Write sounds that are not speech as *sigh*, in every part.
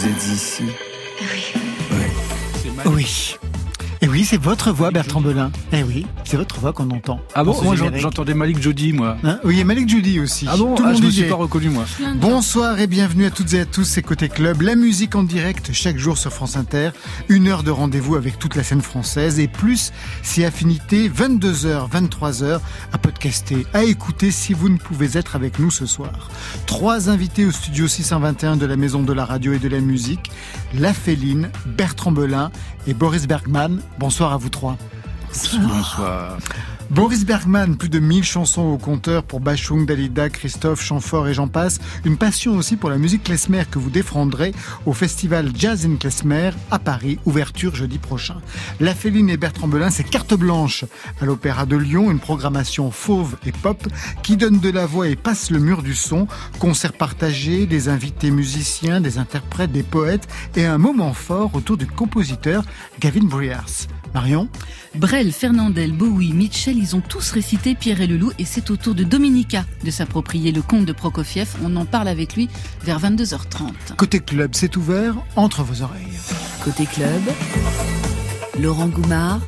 vous êtes ici. Oui. Oui. Oui, c'est votre voix, Bertrand Belin. Eh oui, c'est votre voix qu'on entend. Ah bon Moi j'entendais Malik Jody, moi. Hein oui, et Malik Judy aussi. Ah bon Tout le Ah, monde Je ne suis pas reconnu, moi. Bonsoir et bienvenue à toutes et à tous, c'est Côté Club, la musique en direct chaque jour sur France Inter, une heure de rendez-vous avec toute la scène française et plus si affinité, 22h, 23h à podcaster, à écouter si vous ne pouvez être avec nous ce soir. Trois invités au studio 621 de la Maison de la Radio et de la Musique, La Féline, Bertrand Belin et Boris Bergman. Bonsoir à vous trois. Bonsoir. Boris Bergman, plus de 1000 chansons au compteur pour Bachung, Dalida, Christophe, Chamfort et j'en passe. Une passion aussi pour la musique klezmer que vous défendrez au festival Jazz in Klezmer à Paris, ouverture jeudi prochain. La Féline et Bertrand Belin, c'est carte blanche à l'Opéra de Lyon, une programmation fauve et pop qui donne de la voix et passe le mur du son. Concerts partagés, des invités musiciens, des interprètes, des poètes et un moment fort autour du compositeur Gavin Briars. Marion Brel, Fernandel, Bowie, Mitchell, ils ont tous récité Pierre et le loup et c'est au tour de Dominica de s'approprier le conte de Prokofiev. On en parle avec lui vers 22h30. Côté club, c'est ouvert entre vos oreilles. Côté club, Laurent Goumard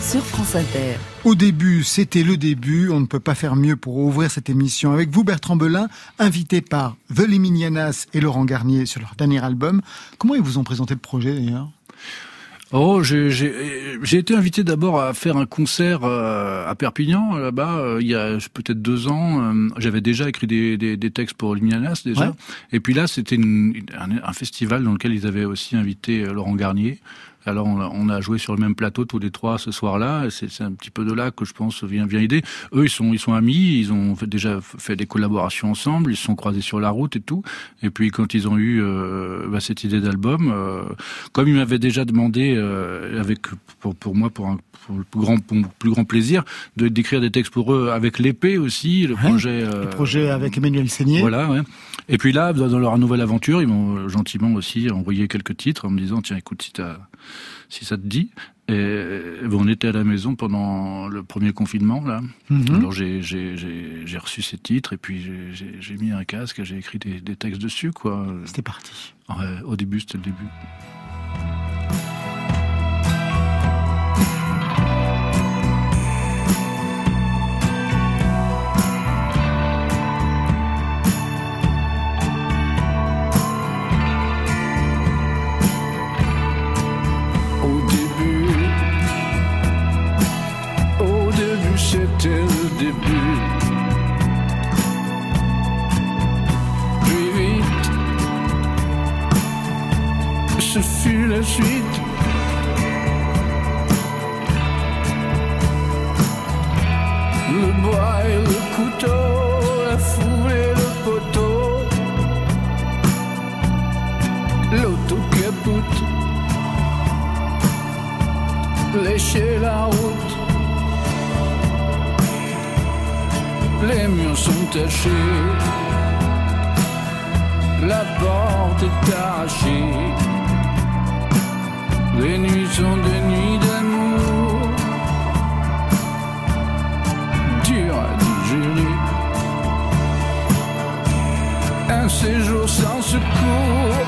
sur France Inter. Au début, c'était le début. On ne peut pas faire mieux pour ouvrir cette émission avec vous, Bertrand Belin, invité par The Liminianas et Laurent Garnier sur leur dernier album. Comment ils vous ont présenté le projet d'ailleurs? Oh, j'ai été invité d'abord à faire un concert euh, à Perpignan, là-bas, euh, il y a peut-être deux ans. Euh, J'avais déjà écrit des, des, des textes pour Limianas, déjà. Ouais. Et puis là, c'était un, un festival dans lequel ils avaient aussi invité Laurent Garnier. Alors on a, on a joué sur le même plateau tous les trois ce soir-là. C'est un petit peu de là que je pense vient vient l'idée. Eux ils sont ils sont amis, ils ont fait- déjà fait des collaborations ensemble, ils se sont croisés sur la route et tout. Et puis quand ils ont eu euh, bah, cette idée d'album, euh, comme ils m'avaient déjà demandé euh, avec pour, pour moi pour un pour le plus grand pour mon plus grand plaisir de d'écrire des textes pour eux avec l'épée aussi le Ouais, projet euh, Le projet avec Emmanuel Seigné. voilà, ouais. Et puis là, dans dans leur nouvelle aventure, ils m'ont euh, gentiment aussi envoyé quelques titres en me disant tiens, écoute, si, t'as- si ça te dit. Et euh, bon, on était à la maison pendant le premier confinement là. Mhm. Alors j'ai reçu ces titres et puis j'ai- mis un casque et j'ai écrit des, des textes dessus quoi. C'était parti. Ouais, au début, c'était le début. Début. Plus vite, ce fut la suite. Le bois et le couteau, la foule et le poteau, l'autocapoute lécher la route. Les murs sont tachés, la porte est arrachée. Les nuits sont des nuits d'amour, dures à digérer. Un séjour sans secours,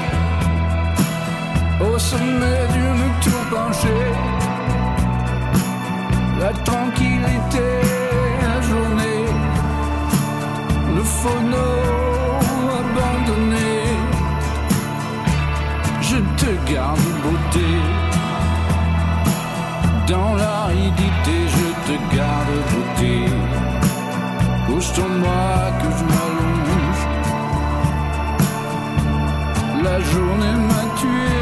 au sommet d'une tour penchée la tranquillité, phono abandonné. Je te garde beauté, dans l'aridité, je te garde beauté. Pousse-toi-moi que je m'allonge. La journée m'a tué,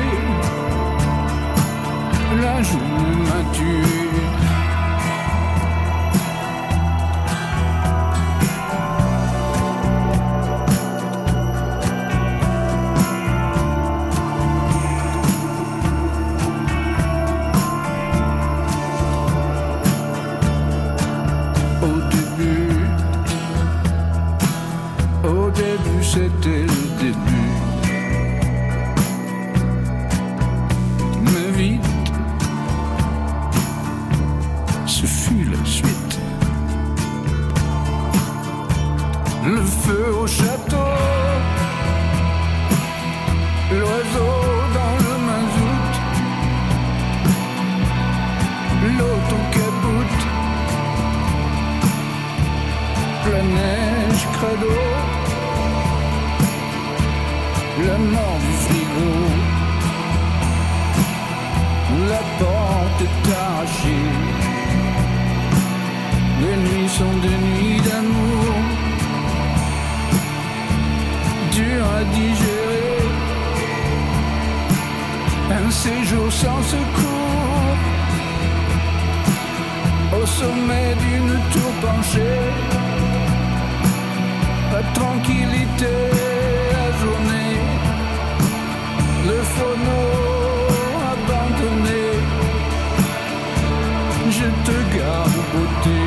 la journée m'a tué. La mort du frigo, la porte est arrachée, les nuits sont des nuits d'amour, dur à digérer, un séjour sans secours. Au sommet d'une tour penchée. Tranquillité, la journée, le phono abandonné. Je te garde beauté.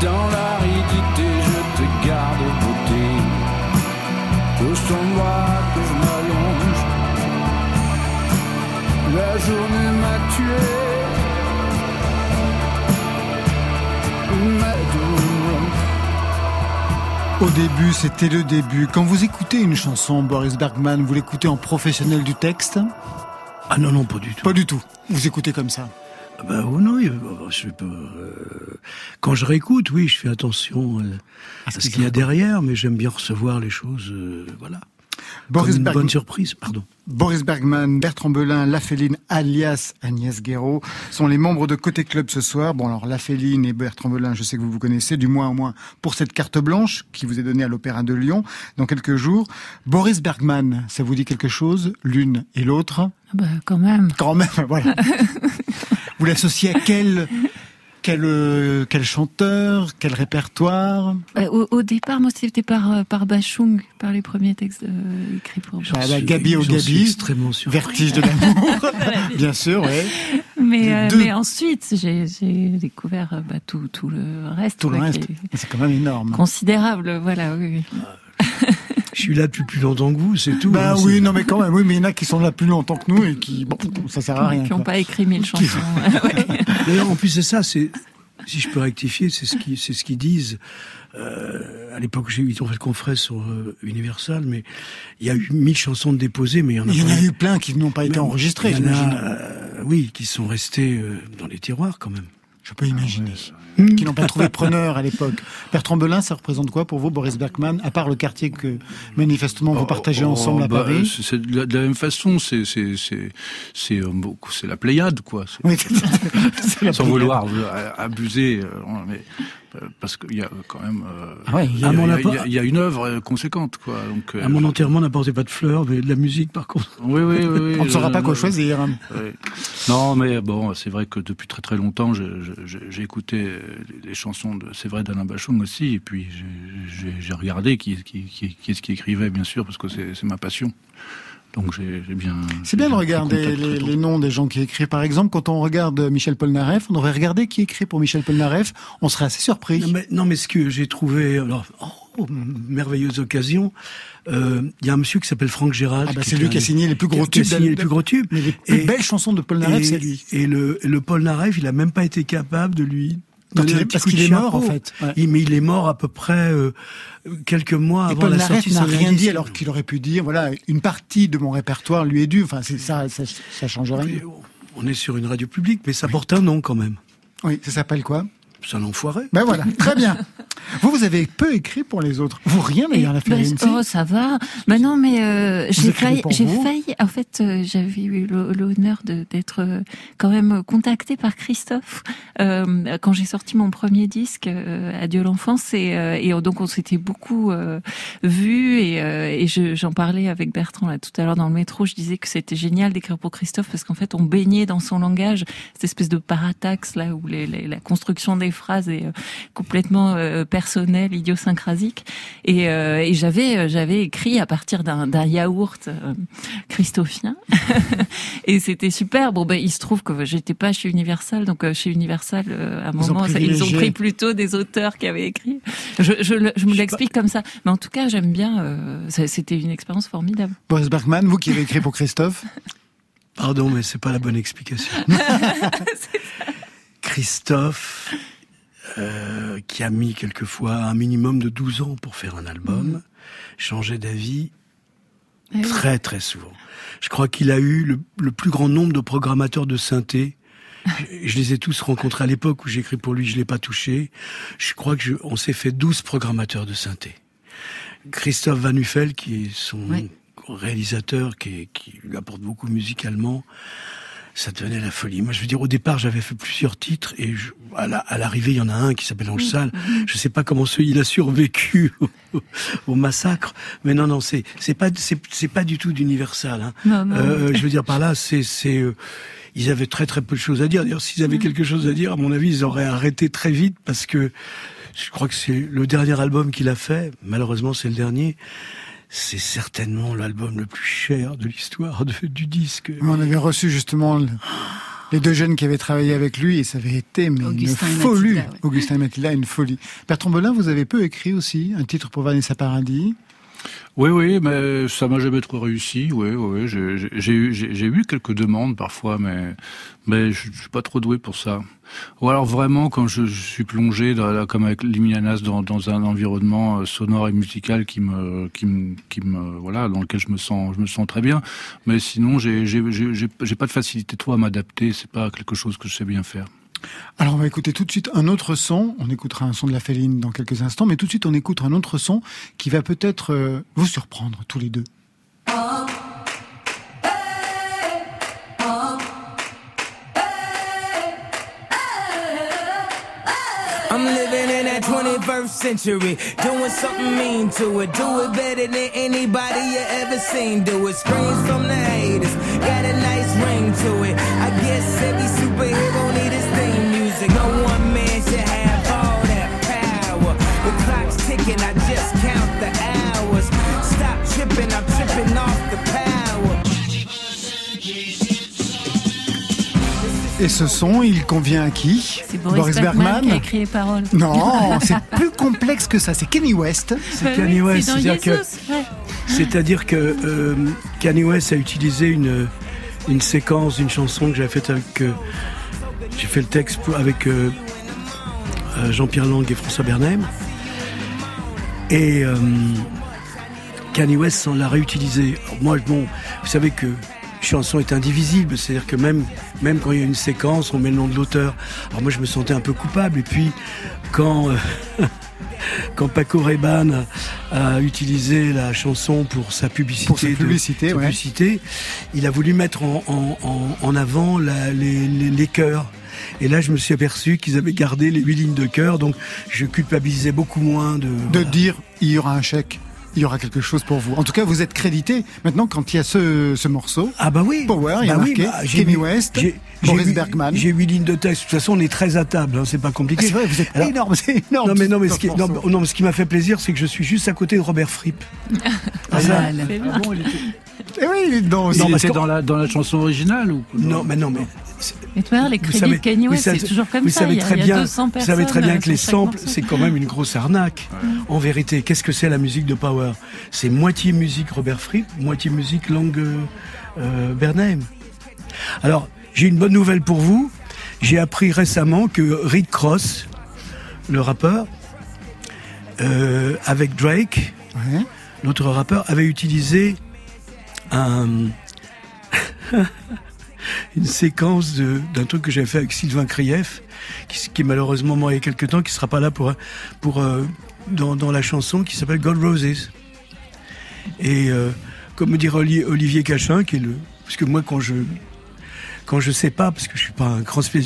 Dans l'aridité, je te garde beauté. Pousse ton bras que je m'allonge. La journée m'a tué. Au début, c'était le début. Quand vous écoutez une chanson, Boris Bergman, vous l'écoutez en professionnel du texte? Ah non, non, pas du tout. Pas du tout. Vous écoutez comme ça Ah Bah oh non, il- je sais pas. euh, Quand je réécoute, oui, je fais attention euh, Ah, à ce qu'il y a derrière, mais j'aime bien recevoir les choses, euh, voilà. Boris, Comme une Berg- bonne surprise, pardon. Boris Bergman, Bertrand Belin, Laféline alias Agnès Guéraud sont les membres de Côté Club ce soir. Bon alors Laféline et Bertrand Belin, je sais que vous vous connaissez, du moins au moins pour cette carte blanche qui vous est donnée à l'Opéra de Lyon dans quelques jours. Boris Bergman, ça vous dit quelque chose L'une et l'autre? Ah Bah, quand même. Quand même, *laughs* voilà. *laughs* vous l'associez à quel quel, euh, quel chanteur, quel répertoire Bah, au, au départ, moi, c'était par, euh, par Bachung, par les premiers textes euh, écrits pour Ah bah, Gabi au suis Gabi. Vertige de l'amour, *laughs* bien sûr, oui. Mais, euh, deux. mais ensuite, j'ai découvert euh, bah, tout, tout le reste. Tout le quoi, reste, c'est quand même énorme. Considérable, voilà, oui. oui. Je suis là depuis plus longtemps que vous, c'est tout. Bah hein, oui, non mais quand même, oui, mais il y en a qui sont là plus longtemps que nous et qui, bon, ça sert à rien. qui n'ont pas écrit mille chansons. *laughs* Ouais. D'ailleurs, en plus, c'est ça, c'est, si je peux rectifier, c'est ce qui, c'est ce qu'ils disent. Euh, à l'époque, j'ai, ils ont fait le confrère sur euh, Universal, mais il y a eu mille chansons de déposées, mais il y en a Il y en a eu plein qui n'ont pas été Mais enregistrés, il y en a, j'imagine. euh, oui, qui sont restés euh, dans les tiroirs quand même. Je peux imaginer. Ah Qui n'ont pas trouvé preneur à l'époque. Bertrand Belin, ça représente quoi pour vous, Boris Bergman, à part le quartier que manifestement vous partagez Oh, ensemble à bah, Paris c'est- C'est de, la- de la même façon, c'est c'est c'est c'est euh, beaucoup- c'est la Pléiade quoi. C'est- Oui, *laughs* c'est la Sans vouloir euh, abuser, euh, mais euh, parce qu'il y a quand même euh, Ah ouais, il y a- il y, mon a- appart- il y a- il y a une œuvre euh, conséquente quoi. Donc euh, À mon enterrement, n'apportez pas de fleurs, mais de la musique par contre. oui oui oui. *laughs* On ne saura pas quoi choisir. Ouais. Non, mais bon, c'est vrai que depuis très très longtemps, j'ai écouté euh, les chansons de, c'est vrai, d'Alain Bachung aussi, et puis j'ai- regardé qui, qui, qui, qui est-ce qui écrivait, bien sûr, parce que c'est ma passion. Donc j'ai bien. C'est bien de regarder les, noms des gens qui écrivent. Par exemple, quand on regarde Michel Polnareff, on devrait regarder qui écrit pour Michel Polnareff. On serait assez surpris. Non mais, non, mais ce que j'ai trouvé, alors, oh, merveilleuse occasion, euh, il y a un monsieur qui s'appelle Franck Gérard. Ah bah, c'est lui qui a signé les plus gros qui a tubes. signé les plus gros tubes. Mais les plus Et- belles chansons de Polnareff, et, c'est lui. Et le, le Paul Nareff, il a même pas été capable de lui donner il un parce qu'il est mort, en fait. Ouais. Il- mais il est mort à peu près euh, quelques mois Et avant la sortie n'a rien dit alors qu'il aurait pu dire, voilà, une partie de mon répertoire lui est due. Enfin, c'est ça, ça, ça change rien. On est sur une radio publique, mais ça porte un nom quand même. Oui, ça s'appelle quoi? C'est un enfoiré. Ben voilà, très bien. Vous, vous avez peu écrit pour les autres. Vous rien d'ailleurs, la bah, Féline. oh, ça va. Bah non, mais euh, j'ai failli, j'ai failli. En fait, euh, j'avais eu l'honneur de- d'être euh, quand même contactée par Christophe euh, quand j'ai sorti mon premier disque, euh, Adieu l'enfance, et, euh, et donc on s'était beaucoup euh, vus et, euh, et je- j'en parlais avec Bertrand là tout à l'heure dans le métro. Je disais que c'était génial d'écrire pour Christophe parce qu'en fait on baignait dans son langage, cette espèce de parataxe là où les, les- la construction des phrases est euh, complètement euh, personnelle, idiosyncrasique. Et, euh, et j'avais j'avais écrit à partir d'un yaourt euh, christophien *laughs* et c'était super. Bon ben il se trouve que j'étais pas chez Universal, donc euh, chez Universal euh, à un Ils ont moment ça- ils ont pris plutôt des auteurs qui avaient écrit. Je, je, le- je me l'explique comme ça, mais en tout cas j'aime bien. euh, C'était une expérience formidable. Boris Bergman, vous qui avez écrit pour Christophe. Pardon, mais c'est pas la bonne explication. *laughs* *laughs* Christophe, euh, qui a mis quelquefois un minimum de 12 ans pour faire un album, changeait d'avis Eh oui. très très souvent. Je crois qu'il a eu le, le plus grand nombre de programmateurs de synthé je, je les ai tous rencontrés à l'époque où j'écris pour lui, je l'ai pas touché. Je crois que je, on s'est fait 12 programmateurs de synthé. Christophe Van Uffel, qui est son Oui. réalisateur, qui, qui lui apporte beaucoup musicalement, ça devenait la folie. Moi, je veux dire, au départ, j'avais fait plusieurs titres et je- à la- à l'arrivée, il y en a un qui s'appelle Ange Sale. Je sais pas comment ce, il a survécu *laughs* au, au massacre, mais non, non, c'est c'est pas c'est c'est pas du tout d'universal. Hein. Non, non. Euh, je veux dire par là, c'est c'est euh, ils avaient très très peu de choses à dire. D'ailleurs, s'ils avaient quelque chose à dire, à mon avis, ils auraient arrêté très vite parce que je crois que c'est le dernier album qu'il a fait. Malheureusement, c'est le dernier. C'est certainement l'album le plus cher de l'histoire du disque. On avait reçu justement le- les deux jeunes qui avaient travaillé avec lui et ça avait été mais Augustin et une folie. Ouais. Augustin et Mathilda, une folie. Bertrand Belin, vous avez peu écrit aussi un titre pour Vanessa Paradis. Oui, oui, mais ça m'a jamais trop réussi. Oui, oui, j'ai- eu, eu quelques demandes parfois, mais je, je suis pas trop doué pour ça. Ou alors vraiment quand je, suis plongé, dans, comme avec Limianas, dans, un environnement euh, sonore et musical qui me, qui me, qui me, voilà, dans lequel je me sens, je me sens très bien. Mais sinon, j'ai, j'ai j'ai pas de facilité trop à m'adapter. C'est pas quelque chose que je sais bien faire. Alors on va écouter tout de suite un autre son. On écoutera un son de la féline dans quelques instants, mais tout de suite on écoute un autre son qui va peut-être euh, vous surprendre tous les deux. I'm living in that 21st century, doing something mean to it. Do it better than anybody you ever seen. Do it. Screams from the haters, got a nice ring to it. I guess every superhero clock's ticking, I just count the hours. Stop tripping, I'm tripping off the power. Et ce son, il convient à qui C'est Boris, Bergman, qui a écrit les paroles. Non, c'est plus complexe que ça. C'est Kenny West. C'est Bah Kanye oui, West, c'est c'est-à-dire que Jesus, ouais. C'est-à-dire que euh, Kanye West a utilisé une, une séquence d'une chanson que j'avais faite avec. euh, j'ai fait le texte pour- avec euh, euh, Jean-Pierre Lang et François Bernheim. Et euh, Kanye West s'en l'a réutilisé. Alors moi, bon, vous savez que chanson est indivisible, c'est-à-dire que même, même quand il y a une séquence, on met le nom de l'auteur. Alors moi, je me sentais un peu coupable. Et puis, quand. euh, *laughs* quand Paco Rabanne a, a utilisé la chanson pour sa publicité, Pour sa de- publicité, sa ouais. publicité, il a voulu mettre en, en- en- en avant la- les, les, les chœurs. Et là, je me suis aperçu qu'ils avaient gardé les huit lignes de chœur, donc je culpabilisais beaucoup moins de. De voilà. dire, il y aura un chèque. Il y aura quelque chose pour vous. En tout cas, vous êtes crédité. Maintenant, quand il y a ce, ce morceau, Ah bah oui. Power, il y a bah marqué Kenny mis- West, Boris j'ai huit- Bergman. J'ai huit lignes de texte. De toute façon, on est très à table, hein, c'est pas Ah, compliqué. c'est vrai, vous êtes Alors- énorme, *laughs* c'est énorme. Non mais non mais dans ce qui, non, mais ce qui m'a fait plaisir, c'est que je suis juste à côté de Robert Fripp. Pas ça- mal. C'est bien. Eh oui, il est dedans aussi. Non, Il était dans la, dans la chanson originale ou Non, mais non, mais Mais vois, les Vous crédits savez- de Kanye vous West, savez- c'est toujours comme vous ça. savez très il y a bien, 200 vous personnes. savez très bien que les samples, c'est quand même une grosse arnaque. En vérité, qu'est-ce que c'est la musique de Power? C'est moitié musique Robert Fripp, moitié musique langue euh, euh, Bernheim. Alors, j'ai une bonne nouvelle pour vous. J'ai appris récemment que Rick Cross, le rappeur, euh, avec Drake, Ouais. l'autre rappeur, avait utilisé un, *laughs* une séquence d'un truc que j'avais fait avec Sylvain Krief, qui, est malheureusement mort il y a quelques temps, qui sera pas là pour, pour euh, dans, dans la chanson qui s'appelle Gold Roses. Et euh, comme me Oli- Olivier Cachin, qui est le, parce que moi quand je quand je sais pas, parce que je suis pas un grand spécialiste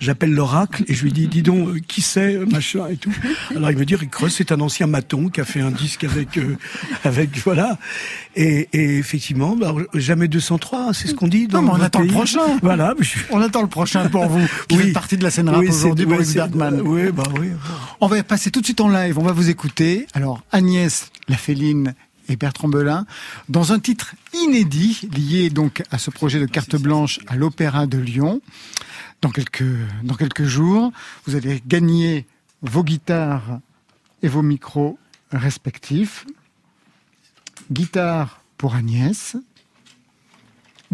j'appelle l'oracle et je lui dis, dis donc, euh, qui c'est, euh, machin et tout. Alors il me dit, Rick Ross, c'est un ancien maton qui a fait un disque avec, euh, avec, voilà. Et, et effectivement, bah, jamais 203, c'est ce qu'on dit dans Non, mais on attend le prochain. Voilà. je- On attend le prochain pour vous, *laughs* qui Oui. fait partie de la scène rap Oui, aujourd'hui, Bergman. Oui, bah oui. On va passer tout de suite en live, on va vous écouter. Alors Agnès, la féline et Bertrand Belin, dans un titre inédit lié donc à ce projet de carte blanche à l'Opéra de Lyon. Dans quelques, dans quelques jours, vous allez gagner vos guitares et vos micros respectifs. Guitare pour Agnès.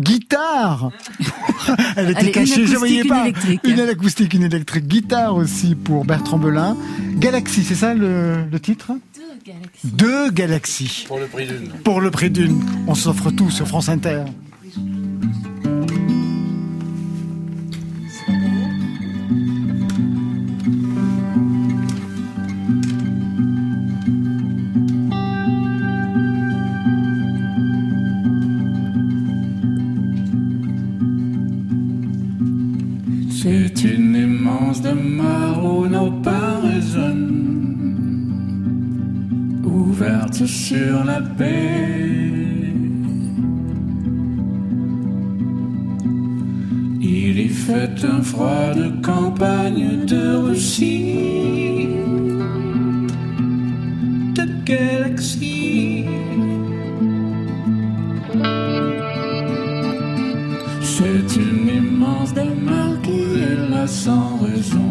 Guitare *laughs* Elle était Allez, cachée, je acoustique, voyais une pas. électrique. Une acoustique, une électrique. Guitare aussi pour Bertrand Belin. Galaxy, c'est ça le, le titre? Deux galaxies. Pour le prix d'une. Pour le prix d'une. On s'offre tout sur France Inter. Sur la paix. Il y fait un froid de campagne de Russie, de galaxie. C'est une immense demeure qui est là sans raison.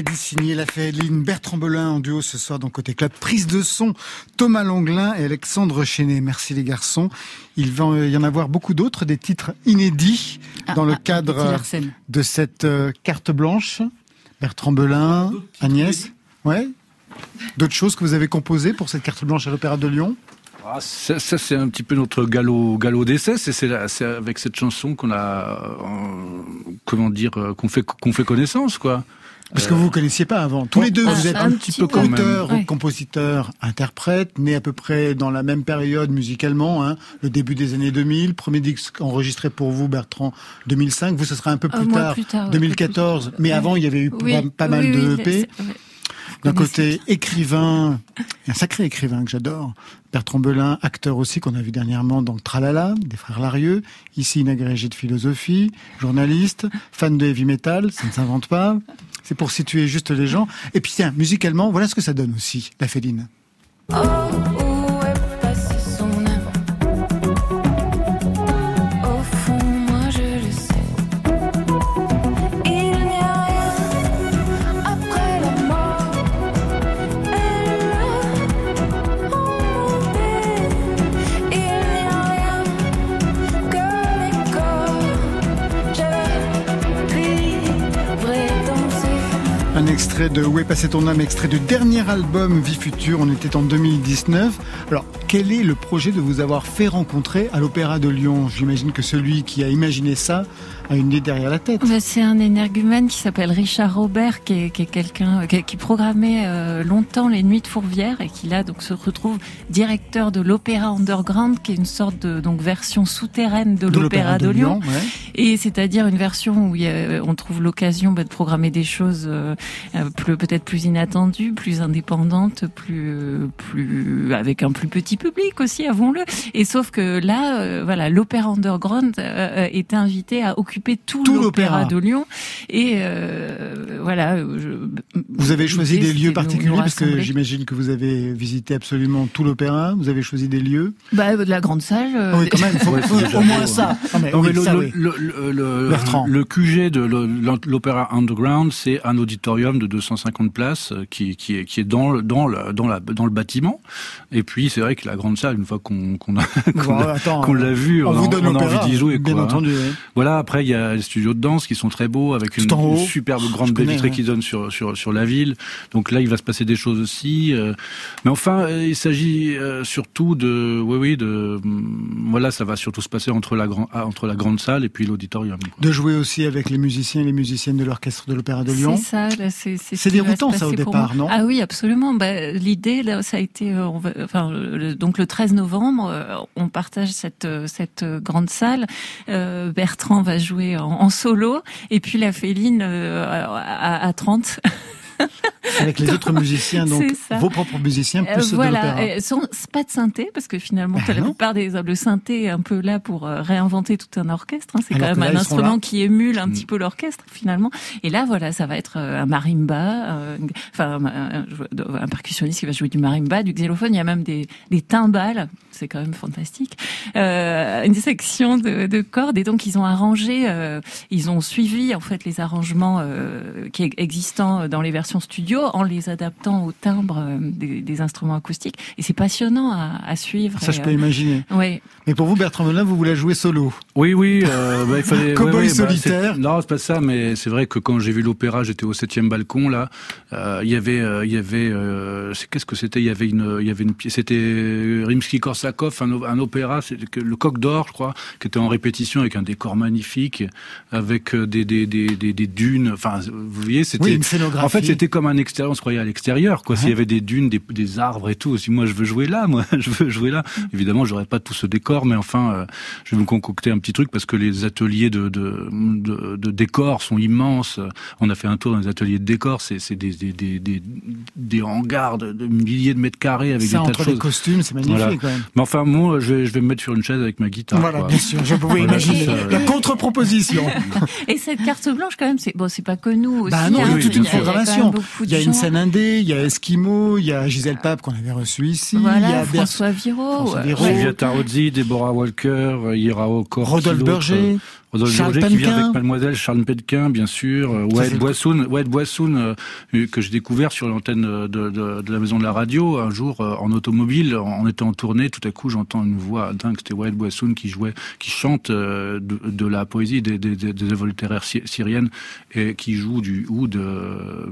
Inédit signé La Féline, Bertrand Belin en duo ce soir dans Côté Club. Prise de son, Thomas Langlin et Alexandre Chenet. Merci les garçons. Il va y en avoir beaucoup d'autres, des titres inédits dans le ah, cadre de cette euh, carte blanche. Bertrand Belin, Agnès. Ouais. D'autres choses que vous avez composées pour cette carte blanche à l'Opéra de Lyon? Ah, ça, ça, c'est un petit peu notre galop, galop d'essai. C'est, c'est, la- c'est avec cette chanson qu'on a, euh, comment dire, euh, qu'on fait, qu'on fait connaissance, quoi. Parce que vous vous connaissiez pas avant. Tous les deux, vous êtes un petit peu auteur, Ouais. compositeur, interprète, né à peu près dans la même période musicalement, hein, le début des années 2000. Premier disque enregistré pour vous, Bertrand, 2005. Vous, ce sera un peu plus tard, plus tard, ouais, 2014. plus- Mais avant, il y avait eu Oui, pas, pas mal oui, de EP. D'un côté, écrivain, un sacré écrivain que j'adore, Bertrand Belin, acteur aussi qu'on a vu dernièrement dans Tralala, des frères Larieux, ici une agrégée de philosophie, journaliste, fan de heavy metal, ça ne s'invente pas. C'est pour situer juste les gens. Et puis tiens, musicalement, voilà ce que ça donne aussi, la féline. Oh, où de Où est passé ton âme, extrait du dernier album Vie Future, on était en 2019. Alors, quel est le projet de vous avoir fait rencontrer à l'Opéra de Lyon? J'imagine que celui qui a imaginé ça a une idée derrière la tête. Bah, C'est un énergumène qui s'appelle Richard Robert, qui est, qui est quelqu'un qui, qui programmait euh, longtemps les Nuits de Fourvière et qui là donc se retrouve directeur de l'Opéra Underground, qui est une sorte de donc version souterraine de, l'Opéra de, Lyon. ouais. Et c'est-à-dire une version où il y a- on trouve l'occasion bah, de programmer des choses euh, euh, plus- peut-être plus inattendues, plus indépendantes, plus euh, plus avec un plus petit public aussi, avons-le. Et sauf que là, euh, voilà, l'Opéra Underground euh, est invité à occuper tout, Tout l'Opéra de Lyon. Et euh, voilà, je- Vous avez choisi des lieux particuliers parce que j'imagine que vous avez visité absolument tout l'opéra. Vous avez choisi des lieux. bah, de la grande salle. euh, Ah oui, quand même, faut, Ouais, faut au moins ça. Ah, le, ça, le, oui. le, le- le- Bertrand. le QG de le- l'Opéra Underground, c'est un auditorium de 250 places euh, qui, qui est, qui est dans, le- dans, le, dans, la, dans le bâtiment. Et puis, c'est vrai que la grande salle, une fois qu'on qu'on *laughs* l'a vu, on on, vous donne on a envie d'y jouer. bien quoi, hein. entendu. oui. Voilà, après, il y a les studios de danse qui sont très beaux, avec une, haut. superbe grande baie vitrée ouais. qui donne sur, sur, sur la ville. Donc là, il va se passer des choses aussi. euh, mais enfin, euh, il s'agit euh, surtout de... Oui, oui, de... hum, Voilà, ça va surtout se passer entre la, grand, ah, entre la grande salle et puis l'auditorium. De jouer aussi avec les musiciens et les musiciennes de l'orchestre de l'Opéra de Lyon. C'est ça, c'est déroutant, ça, au départ, non Ah oui, absolument. Bah, L'idée, là, ça a été, on va, enfin, le- donc le 13 novembre, on partage cette cette grande salle. Euh, Bertrand va jouer en, en solo, et puis la Féline euh, à, à 30. *laughs* Avec les autres musiciens, donc vos propres musiciens, Euh, plus ceux de voilà, l'opéra. Euh, sans pas de synthé parce que finalement t'as la plupart des le synthé est un peu là pour euh, réinventer tout un orchestre. hein. C'est quand même là, un instrument qui émule un Mm. petit peu l'orchestre finalement. Et là voilà, ça va être un marimba, euh, enfin un, percussionniste qui va jouer du marimba, du xylophone. Il y a même des, des timbales, c'est quand même fantastique. Euh, une section de, de cordes et donc ils ont arrangé, euh, ils ont suivi en fait les arrangements euh, qui existants dans les versions studio en les adaptant au timbre euh, des, des instruments acoustiques. Et c'est passionnant à, à suivre. Ça, Et, je peux euh, imaginer. ouais. Mais pour vous, Bertrand Belin, vous voulez jouer solo? Oui, oui, euh, bah, il fallait. *laughs* Cowboy ouais, ouais, bah, solitaire. c'est- non, c'est pas ça, mais c'est vrai que quand j'ai vu l'opéra, j'étais au septième balcon là. euh, Il y avait, euh, il y avait, euh, c'est- qu'est-ce que c'était? Il y avait une, il y avait une pièce. C'était Rimsky-Korsakov, un, un opéra, le Coq d'Or, je crois, qui était en répétition avec un décor magnifique, avec euh, des des des des, des dunes. Enfin, vous voyez, c'était. Oui, une scénographie. En fait, c'était comme un extérieur. On se croyait à l'extérieur, quoi. S'il y Ouais. avait des dunes, des, des arbres et tout. Si moi je veux jouer là, moi *laughs* je veux jouer là. Évidemment, j'aurais pas tout ce décor, mais enfin, euh, je vais me concocter un petit truc parce que les ateliers de de, de, de décors sont immenses. On a fait un tour dans les ateliers de décors. C'est c'est des des, des des des hangars de, de milliers de mètres carrés avec Ça, des tas entre de les choses. costumes, c'est magnifique Voilà. quand même. Mais enfin, moi, je vais, je vais me mettre sur une chaise avec ma guitare. Voilà, quoi. bien sûr, je pouvais Voilà, imaginer. ça. La contre-proposition. *laughs* Et cette carte blanche quand même, c'est bon, c'est pas que nous aussi. Bah non, hein. il y a oui, toute une programmation. Il y a une scène indé, il y a Eskimo, il y a Gisèle Pape qu'on avait reçu ici, il y a François Viraud. François euh, ouais. Sylvia Tarozzi, Deborah Walker, Irao Kor, Rodolphe Berger, Rodolphe Charles qui vient avec Mademoiselle Charles bien sûr. Euh, le- Boissoun, Wade Boissoun euh, que j'ai découvert sur l'antenne de, de, de la maison de la radio un jour euh, en automobile, en, en étant en tournée. Tout à coup, j'entends une voix dingue. C'était Wade Boissoun qui jouait, qui chante euh, de, de la poésie des, des, des, des œuvres littéraires sy- syriennes et qui joue du oud. euh,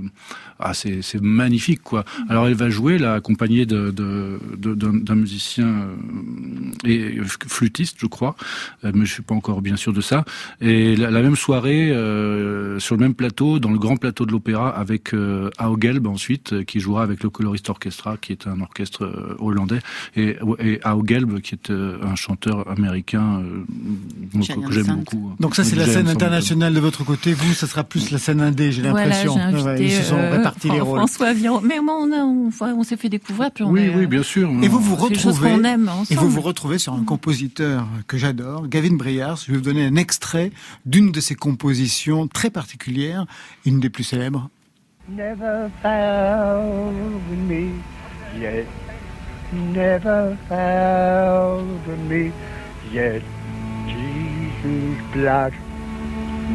ah, c'est c'est magnifique, quoi. Alors, elle va jouer là, accompagnée de de- de- d'un d'un musicien euh, et flûtiste, je crois, euh, mais je suis pas encore bien sûr de ça. Et la, la même soirée, euh, sur le même plateau, dans le grand plateau de l'opéra, avec euh, Augelb ensuite, euh, qui jouera avec le Colorist Orchestra, qui est un orchestre euh, hollandais, et, et Augelb, qui est euh, un chanteur américain euh, que- j'aime beaucoup. Donc ça, c'est la scène internationale de votre côté. Vous, ça sera plus la scène indé, j'ai Voilà, l'impression. invité Ouais, ils se sont euh, répartis les rôles. François Viron. Mais moi, on, a- on, on s'est fait découvrir, puis on Oui, est, oui, bien sûr. Vous vous retrouvez, aime et vous vous retrouvez sur un compositeur que j'adore, Gavin Briars. Je vais vous donner un extrait d'une de ses compositions très particulières, une des plus célèbres. Never found me yet. Never found me yet. Jesus' blood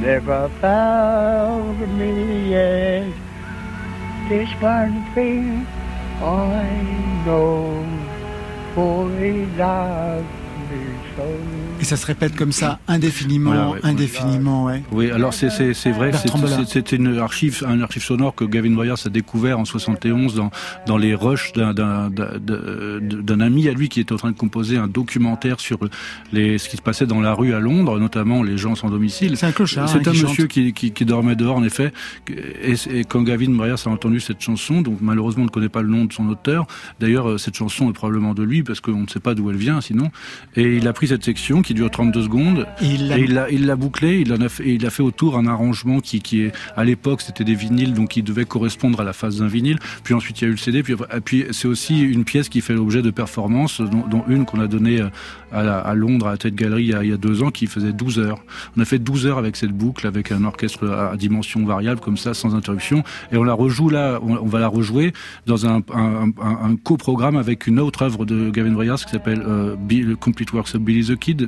never found me yet. There's one thing I know, for he loves me. Et ça se répète comme ça, indéfiniment, Voilà, ouais. indéfiniment, ouais. Oui, alors c'est vrai, c'est- une archive un archive sonore que Gavin Bryars a découvert en 71 dans dans les rushs d'un ami à lui qui était en train de composer un documentaire sur les ce qui se passait dans la rue à Londres, notamment les gens sans domicile. C'est un clochard. C'est hein, un qui monsieur qui, qui, qui dormait dehors, en effet. Et, et quand Gavin Bryars a entendu cette chanson, donc malheureusement on ne connaît pas le nom de son auteur. D'ailleurs, euh, cette chanson est probablement de lui parce qu'on ne sait pas d'où elle vient, sinon. Et il a pris cette section qui dure 32 secondes il l'a et il l'a, il l'a bouclé, il en a fait, il a fait autour un arrangement qui, qui est, à l'époque, c'était des vinyles, donc qui devait correspondre à la phase d'un vinyle. Puis ensuite, il y a eu le CD. Puis, et puis c'est aussi une pièce qui fait l'objet de performances, dont, dont une qu'on a donnée euh, à, la- à Londres, à la Tête Galerie, il y, a, il y a deux ans, qui faisait 12 heures. On a fait 12 heures avec cette boucle, avec un orchestre à, dimension variable, comme ça, sans interruption. Et on la rejoue là, on, on va la rejouer dans un, un, un, un coprogramme avec une autre œuvre de Gavin Bryars qui s'appelle euh, Bill- The Complete Works of Billy the Kid,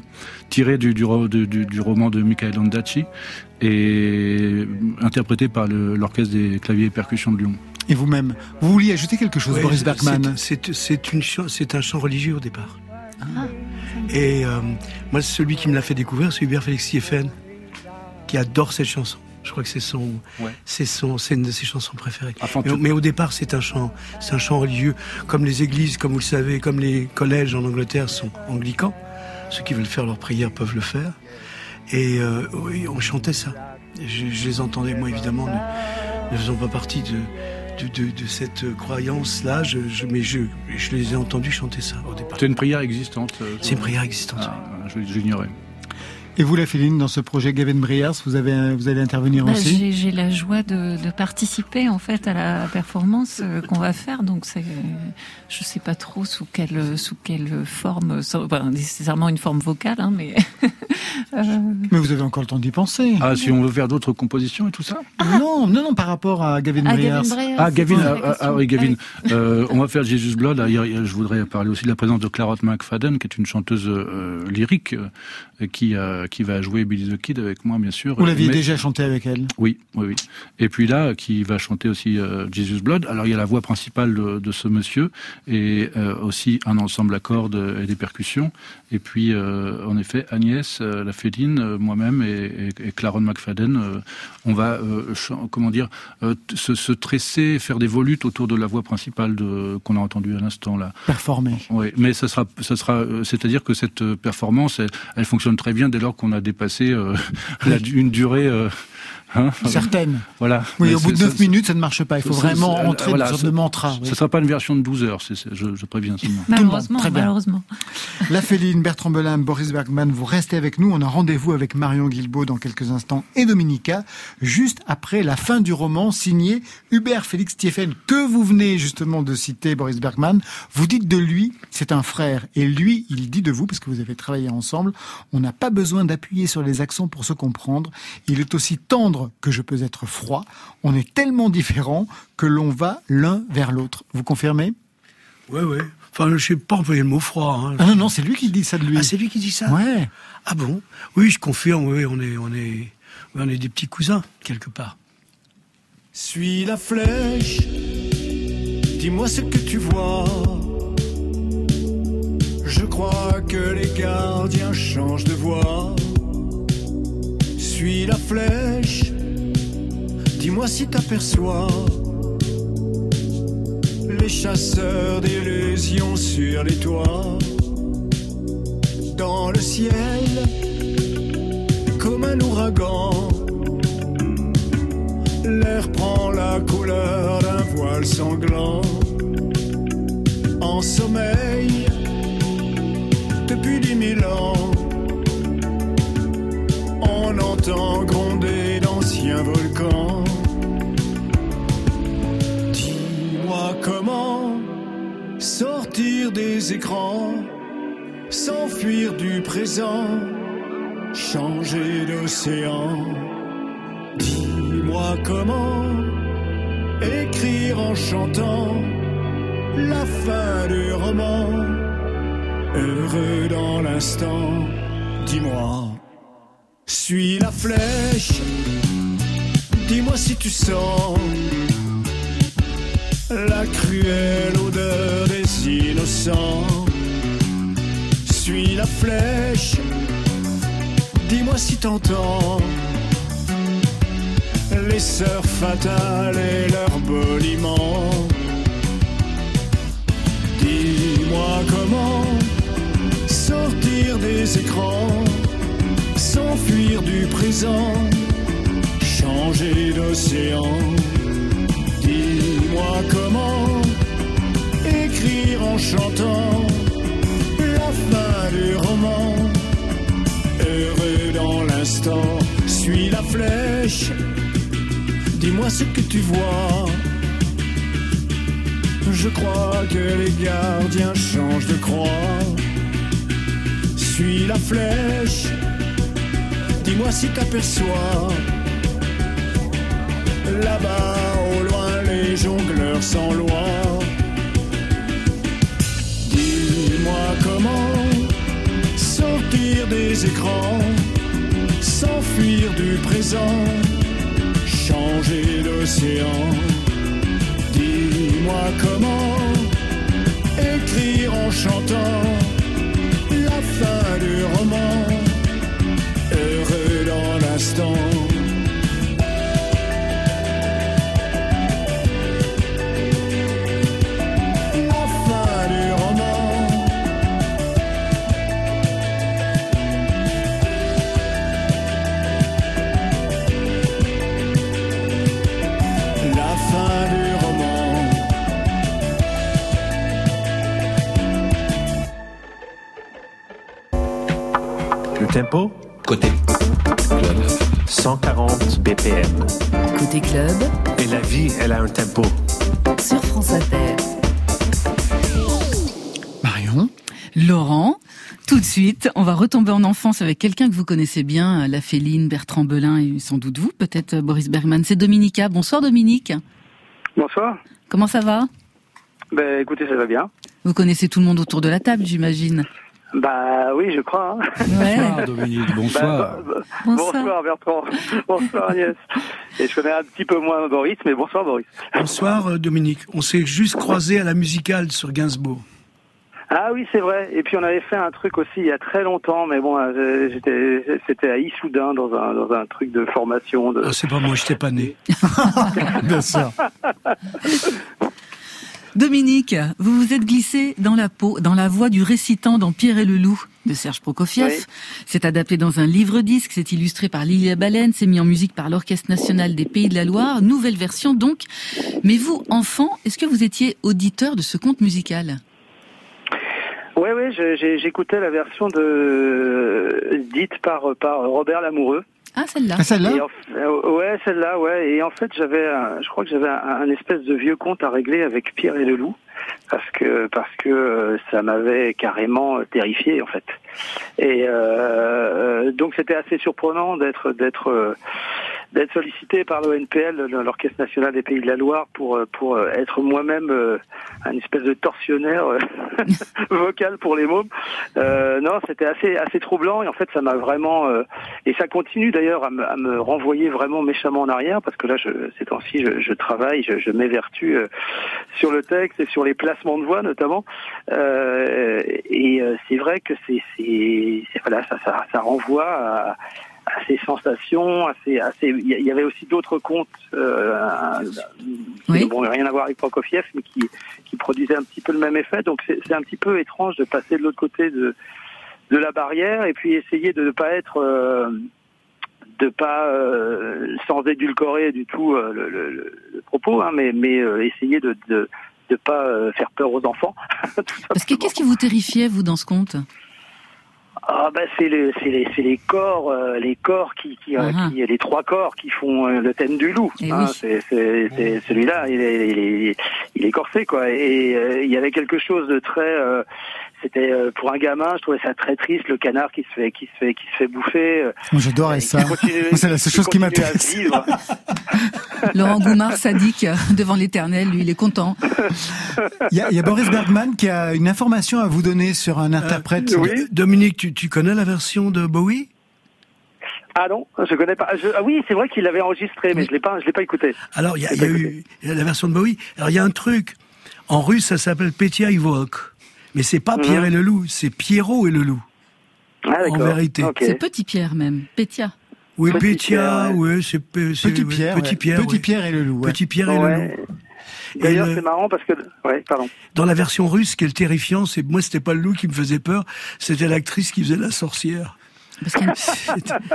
tiré du, du, ro- du, du- du roman de Michael Ondaatje et interprété par l'orchestre des claviers et percussions de Lyon. Et vous-même, vous vouliez ajouter quelque chose, Ouais, Boris Bergman c'est un chant religieux au départ. Ah. Et euh, moi, celui qui me l'a fait découvrir, c'est Hubert Félix Thieffen, qui adore cette chanson. Je crois que c'est son, Ouais. c'est son, c'est une de ses chansons préférées. Enfin, Mais, au départ, c'est un chant, c'est un chant religieux, comme les églises, comme vous le savez, comme les collèges en Angleterre sont anglicans. Ceux qui veulent faire leur prière peuvent le faire. Et euh, oui, on chantait ça. Je, je les entendais, moi évidemment, ne, ne faisant pas partie de, de, de, de cette croyance-là, je, je, mais je, je les ai entendus chanter ça au départ. C'est une prière existante. euh, C'est une prière existante. Ah, je- J'ignorais. Et vous, la Féline, dans ce projet Gavin Briars, vous, avez, vous allez intervenir Bah, aussi j'ai, la joie de, de participer en fait à la performance euh, qu'on va faire. Donc c'est, je sais pas trop sous quelle sous quelle forme, sans- pas nécessairement une forme vocale, hein, mais *laughs* euh, Mais vous avez encore le temps d'y penser. Ah, si on veut faire d'autres compositions et tout ça Non, non, non, par rapport à Gavin ah, Briars. Ah, Gavin, la ah, ah, oui, Gavin. oui. Euh, on va faire Jesus Blood. Ah, je voudrais parler aussi de la présence de Clarotte McFadden, qui est une chanteuse euh, lyrique, euh, qui, euh, qui va jouer Billy the Kid avec moi, bien sûr. Vous l'aviez Mais- déjà chanté avec elle Oui, oui, oui. Et puis là, qui va chanter aussi euh, Jesus Blood. Alors il y a la voix principale de, de ce monsieur et euh, aussi un ensemble à cordes et des percussions. Et puis euh, en effet Agnès, euh, la féline, euh, moi-même et, et, et Claron McFadden, euh, on va euh, comment dire euh, se, se tresser, faire des volutes autour de la voix principale de qu'on a entendue à l'instant là. performer. Oui, mais ça sera, ça sera, euh, c'est-à-dire que cette euh, performance, elle, elle fonctionne très bien dès lors qu'on a dépassé euh, *laughs* une durée. Hein, Certaines. voilà. Oui, Mais au bout de c'est- 9 c'est- minutes, ça ne marche pas. Il faut vraiment entrer voilà, dans une sorte de mantra. Ce ne sera pas une version de 12 heures, je, je préviens seulement. Malheureusement, très bien. malheureusement. La Féline, Bertrand Belin, Boris Bergman, vous restez avec nous. On a rendez-vous avec Marion Guilbault dans quelques instants et Dominica, juste après la fin du roman signé Hubert Félix Thieffen, que vous venez justement de citer, Boris Bergman. Vous dites de lui, c'est un frère. Et lui, il dit de vous, parce que vous avez travaillé ensemble, on n'a pas besoin d'appuyer sur les accents pour se comprendre. Il est aussi tendre que je peux être froid. On est tellement différents que l'on va l'un vers l'autre. Vous confirmez? Ouais, ouais. Enfin, je sais pas employer le mot froid. Hein. Ah non, non, c'est lui qui dit ça de lui. Ah, c'est lui qui dit ça? Ouais. Ah bon? Oui, je confirme, oui, on est, on est, oui, on est des petits cousins, quelque part. Suis la flèche, dis-moi ce que tu vois. Je crois que les gardiens changent de voix. Suis la flèche, dis-moi si t'aperçois les chasseurs d'illusions sur les toits. Dans le ciel, comme un ouragan. L'air prend la couleur d'un voile sanglant. En sommeil, depuis dix mille ans, on entend sortir des écrans, s'enfuir du présent, changer d'océan. Dis-moi comment écrire en chantant la fin du roman, heureux dans l'instant. Dis-moi, suis la flèche, dis-moi si tu sens la cruelle odeur des innocents. Suis la flèche, dis-moi si t'entends les sœurs fatales et leurs boniments. Dis-moi comment sortir des écrans, s'enfuir du présent, changer d'océan. Dis-moi comment en chantant la fin du roman. Heureux dans l'instant, suis la flèche. Dis-moi ce que tu vois. Je crois que les gardiens changent de croix. Suis la flèche. Dis-moi si t'aperçois. Là-bas, au loin, les jongleurs sans loi. Dis-moi comment sortir des écrans, s'enfuir du présent, changer d'océan. Dis-moi comment écrire en chantant la fin du roman, heureux dans l'instant. Tempo? Côté 140 BPM. Côté club, Et la vie, elle a un tempo. sur France Inter. Marion Laurent, tout de suite, on va retomber en enfance avec quelqu'un que vous connaissez bien, la Féline, Bertrand Belin et sans doute vous, peut-être euh, Boris Bergman. C'est Dominica. Bonsoir Dominique. Bonsoir. Comment ça va? Ben écoutez, ça va bien. Vous connaissez tout le monde autour de la table, j'imagine. Bah oui, je crois. hein. Bonsoir Dominique, bonsoir. Bah, bah, bonsoir. Bertrand. *laughs* bonsoir Agnès. Et je connais un petit peu moins Boris, mais bonsoir Boris. Bonsoir euh, Dominique. On s'est juste croisé à la musicale sur Gainsbourg. Ah oui, c'est vrai. Et puis on avait fait un truc aussi il y a très longtemps, mais bon, euh, j'étais, c'était à Issoudun dans un dans un truc de formation. De... Ah, c'est pas moi, je t'ai pas né. *laughs* Bien sûr. *laughs* Dominique, vous vous êtes glissé dans la peau, dans la voix du récitant dans Pierre et le loup de Serge Prokofiev. Oui. C'est adapté dans un livre-disque, c'est illustré par Lilia Baleine, c'est mis en musique par l'Orchestre National des Pays de la Loire, nouvelle version donc. Mais vous, enfant, est-ce que vous étiez auditeur de ce conte musical? Ouais, ouais, j'écoutais la version de dite par par Robert Lamoureux. Ah, celle-là. Ah, celle-là euh, ouais, celle-là, ouais. Et en fait, j'avais, un- je crois que j'avais un, un espèce de vieux compte à régler avec Pierre et le loup, parce que parce que euh, ça m'avait carrément euh, terrifié en fait. Et euh, euh, donc c'était assez surprenant d'être d'être euh, d'être sollicité par l'ONPL, l'Orchestre national des Pays de la Loire, pour euh, pour euh, être moi-même euh, un espèce de tortionnaire *laughs* vocal pour les mômes. Euh, non, c'était assez assez troublant et en fait ça m'a vraiment euh, et ça continue d'ailleurs à à me renvoyer vraiment méchamment en arrière parce que là je, ces temps-ci je, je travaille, je, je m'évertue euh, sur le texte et sur les placements de voix notamment et c'est vrai que c'est- voilà ça, ça ça renvoie à à ces sensations, à ces- il y avait aussi d'autres contes euh, qui Oui. n'ont rien à voir avec Prokofiev, mais qui, qui produisaient un petit peu le même effet. Donc c'est un petit peu étrange de passer de l'autre côté de, de la barrière et puis essayer de ne pas être euh, de pas euh, sans édulcorer du tout euh, le, le- le- le propos, hein, mais mais essayer de de de pas faire peur aux enfants. *laughs* Parce que qu'est-ce qui vous terrifiait, vous, dans ce conte? Ah bah c'est les c'est les c'est les corps euh, les corps qui qui, Ah. qui- les trois corps qui font euh, le thème du loup. Eh hein, oui. c'est c'est c'est celui-là il est il est il est corsé quoi et euh, il y avait quelque chose de très euh, c'était euh, pour un gamin je trouvais ça très triste le canard qui se fait qui se fait qui se fait bouffer. euh, Moi, j'adorais ça. C'est la seule chose qui m'intéresse. *laughs* Laurent Goumard, sadique, euh, devant l'éternel, lui, il est content. Il y, a, il y a Boris Bergman qui a une information à vous donner sur un interprète. Euh, Dominique, tu, tu connais la version de Bowie? Ah non, je connais pas. Je- ah oui, c'est vrai qu'il l'avait enregistré, mais je l'ai pas, je l'ai pas écouté. Alors, il y a, il y a eu la version de Bowie. Alors, il y a un truc. En russe, ça s'appelle Petia Ivok. Mais c'est pas Pierre Mhm. et le loup, c'est Pierrot et le loup. Ah, en vérité. C'est Petit Pierre, même. Pétia. Oui, Pierre, ouais, c'est pe- c'est- Petit Pierre, Petit. Pierre, Petit. Pierre et le loup. ouais. Petit Pierre et Ouais. le loup. Et D'ailleurs, le- c'est marrant parce que, ouais, pardon. dans la version russe, ce qui est le terrifiant, c'est moi, c'était pas le loup qui me faisait peur, c'était l'actrice qui faisait la sorcière. C'est-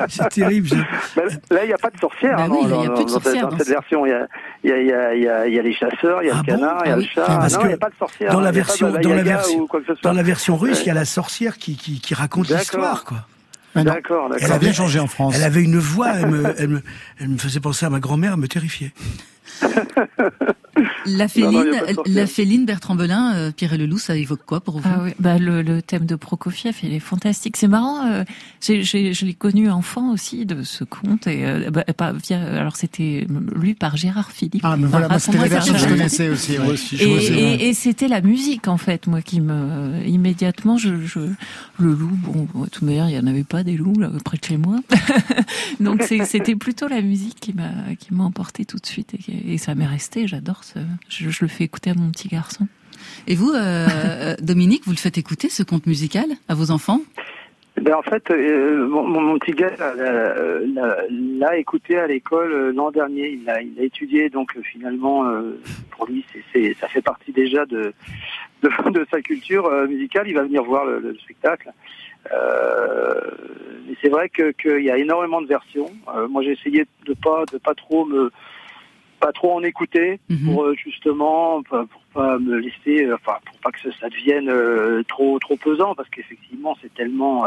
C'est terrible. je- Bah, là, il n'y a pas de sorcière. Bah hein, oui, dans, il y a dans- plus de dans cette- sorcière dans dans cette ce- version. Il y a, il y, a, il y, a, il y, a, il y a les chasseurs, il y a Ah le bon canard, il y a Ah le chat. Parce non, que il n'y a pas de sorcière. dans hein, la version, dans la version, dans la version russe, Ouais. il y a la sorcière qui, qui, qui raconte l'histoire, quoi. Ah. D'accord, Ça a bien changé en France. Elle avait une voix, elle me, elle me, elle me faisait penser à ma grand-mère, elle me terrifiait. La Non, non, féline, la féline Bertrand Belin, euh, Pierre et le loup, ça évoque quoi pour vous? Ah oui, bah le, le thème de Prokofiev, il est fantastique. C'est marrant. euh, j'ai, j'ai, je l'ai connu enfant aussi de ce conte et euh, bah. Alors c'était lu par Gérard Philippe. Ah, mais voilà, moi, c'était la Raconte-moi version que je connaissais aussi. ouais. Aussi, je Et, et, c'était la musique en fait, moi qui me immédiatement je, je le loup. Bon, de toute manière, il y en avait pas des loups là près de chez moi, *laughs* donc c'est- c'était plutôt la musique qui m'a qui m'a emporté tout de suite et, et ça m'est resté. J'adore ce. Je, je le fais écouter à mon petit garçon. Et vous, euh, *laughs* Dominique, vous le faites écouter ce conte musical à vos enfants? Ben, en fait, euh, mon, petit gars l'a- écouté à l'école euh, l'an dernier. Il l'a il l'a étudié, donc finalement, euh, pour lui, c'est ça fait partie déjà de, de, *laughs* de sa culture musicale. Il va venir voir le, le spectacle. Euh, c'est vrai que qu'il y a énormément de versions. Moi, j'ai essayé de pas de pas trop me pas trop en écouter Mhm. pour euh, justement pas- pour pas me laisser euh, enfin pour pas que ça, devienne euh, trop trop pesant parce qu'effectivement c'est tellement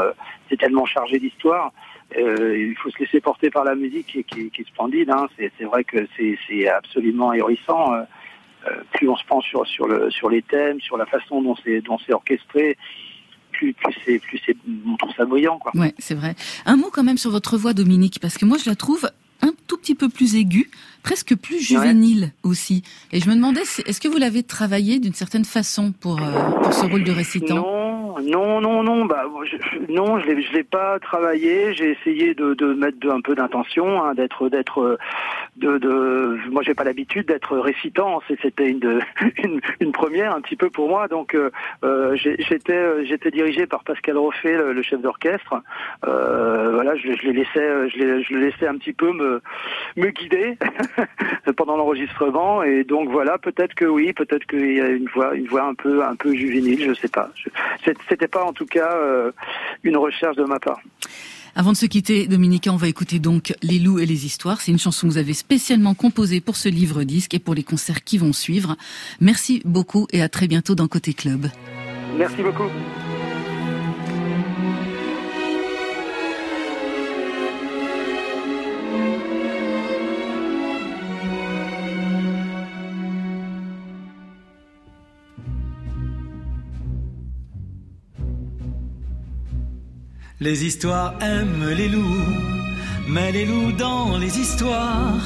c'est tellement chargé d'histoire euh, il faut se laisser porter par la musique qui, est- qui, qui est splendide hein. c'est c'est vrai que c'est c'est absolument ahurissant euh, euh, plus on se penche sur sur le sur les thèmes sur la façon dont c'est dont c'est orchestré plus plus c'est plus c'est on trouve ça brillant quoi Ouais, c'est vrai. Un mot quand même sur votre voix, Dominique, parce que moi je la trouve un tout petit peu plus aiguë, presque plus juvénile aussi. Et je me demandais, est-ce que vous l'avez travaillé d'une certaine façon pour, euh, pour ce rôle de récitant? Non, non, non, non. Bah, je, non, je l'ai, je l'ai pas travaillé. J'ai essayé de, de mettre de- un peu d'intention, hein, d'être, d'être, euh, de, de. Moi, j'ai pas l'habitude d'être récitant. C'était une, *laughs* une, une première, un petit peu pour moi. Donc, euh, euh, j'étais, euh, j'étais dirigé par Pascal Roffet, le, chef d'orchestre. Euh, voilà, je, je les laissais, je, je le laissais un petit peu me, me guider *laughs* pendant l'enregistrement. Et donc voilà, peut-être que oui, peut-être qu'il y a une voix, une voix un peu, un peu juvénile. Je sais pas. C'était pas en tout cas euh, une recherche de ma part. Avant de se quitter, Dominique, on va écouter donc Les loups et les histoires. C'est une chanson que vous avez spécialement composée pour ce livre disque et pour les concerts qui vont suivre. Merci beaucoup et à très bientôt dans Côté Club. Merci beaucoup. Les histoires aiment les loups, mais les loups dans les histoires,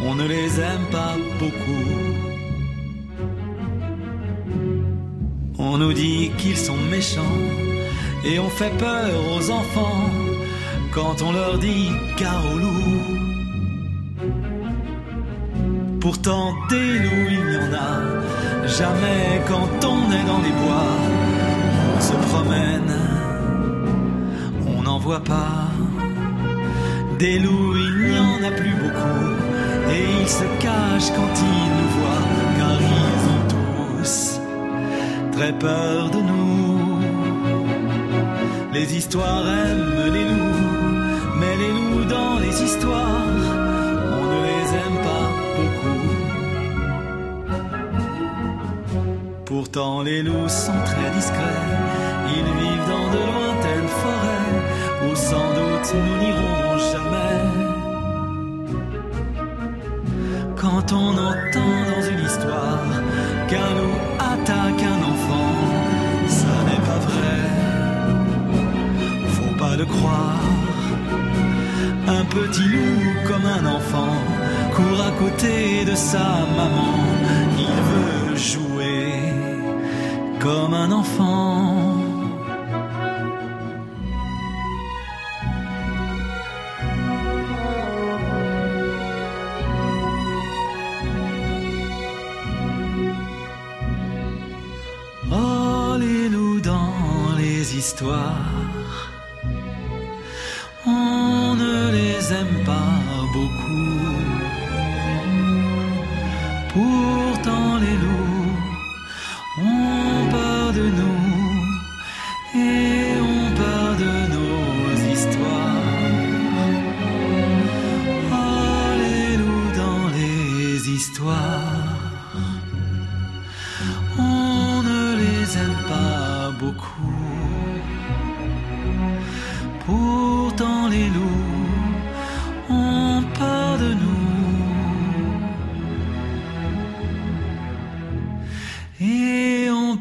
on ne les aime pas beaucoup. On nous dit qu'ils sont méchants et on fait peur aux enfants quand on leur dit car au loup. Pourtant des loups il n'y en a jamais quand on est dans les bois. On se promène pas. Des loups, il n'y en a plus beaucoup, et ils se cachent quand ils nous voient, car ils ont tous très peur de nous. Les histoires aiment les loups, mais les loups dans les histoires, on ne les aime pas beaucoup. Pourtant les loups sont très discrets nous n'irons jamais. Quand on entend dans une histoire qu'un loup attaque un enfant, ça n'est pas vrai, faut pas le croire. Un petit loup comme un enfant court à côté de sa maman, il veut jouer comme un enfant.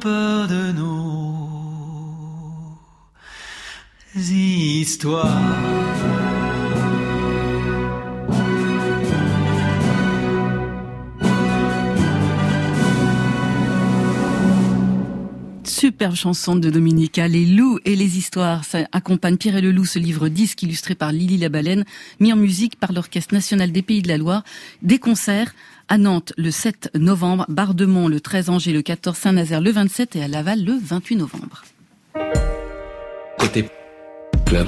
Peur de. Superbe chanson de Dominica, Les loups et les histoires. Ça accompagne Pierre et le loup, ce livre disque illustré par Lily la Baleine, mis en musique par l'Orchestre National des Pays de la Loire. Des concerts à Nantes le 7 novembre, Bardemont le 13, Angers le 14, Saint-Nazaire le 27 et à Laval le 28 novembre. Côté club.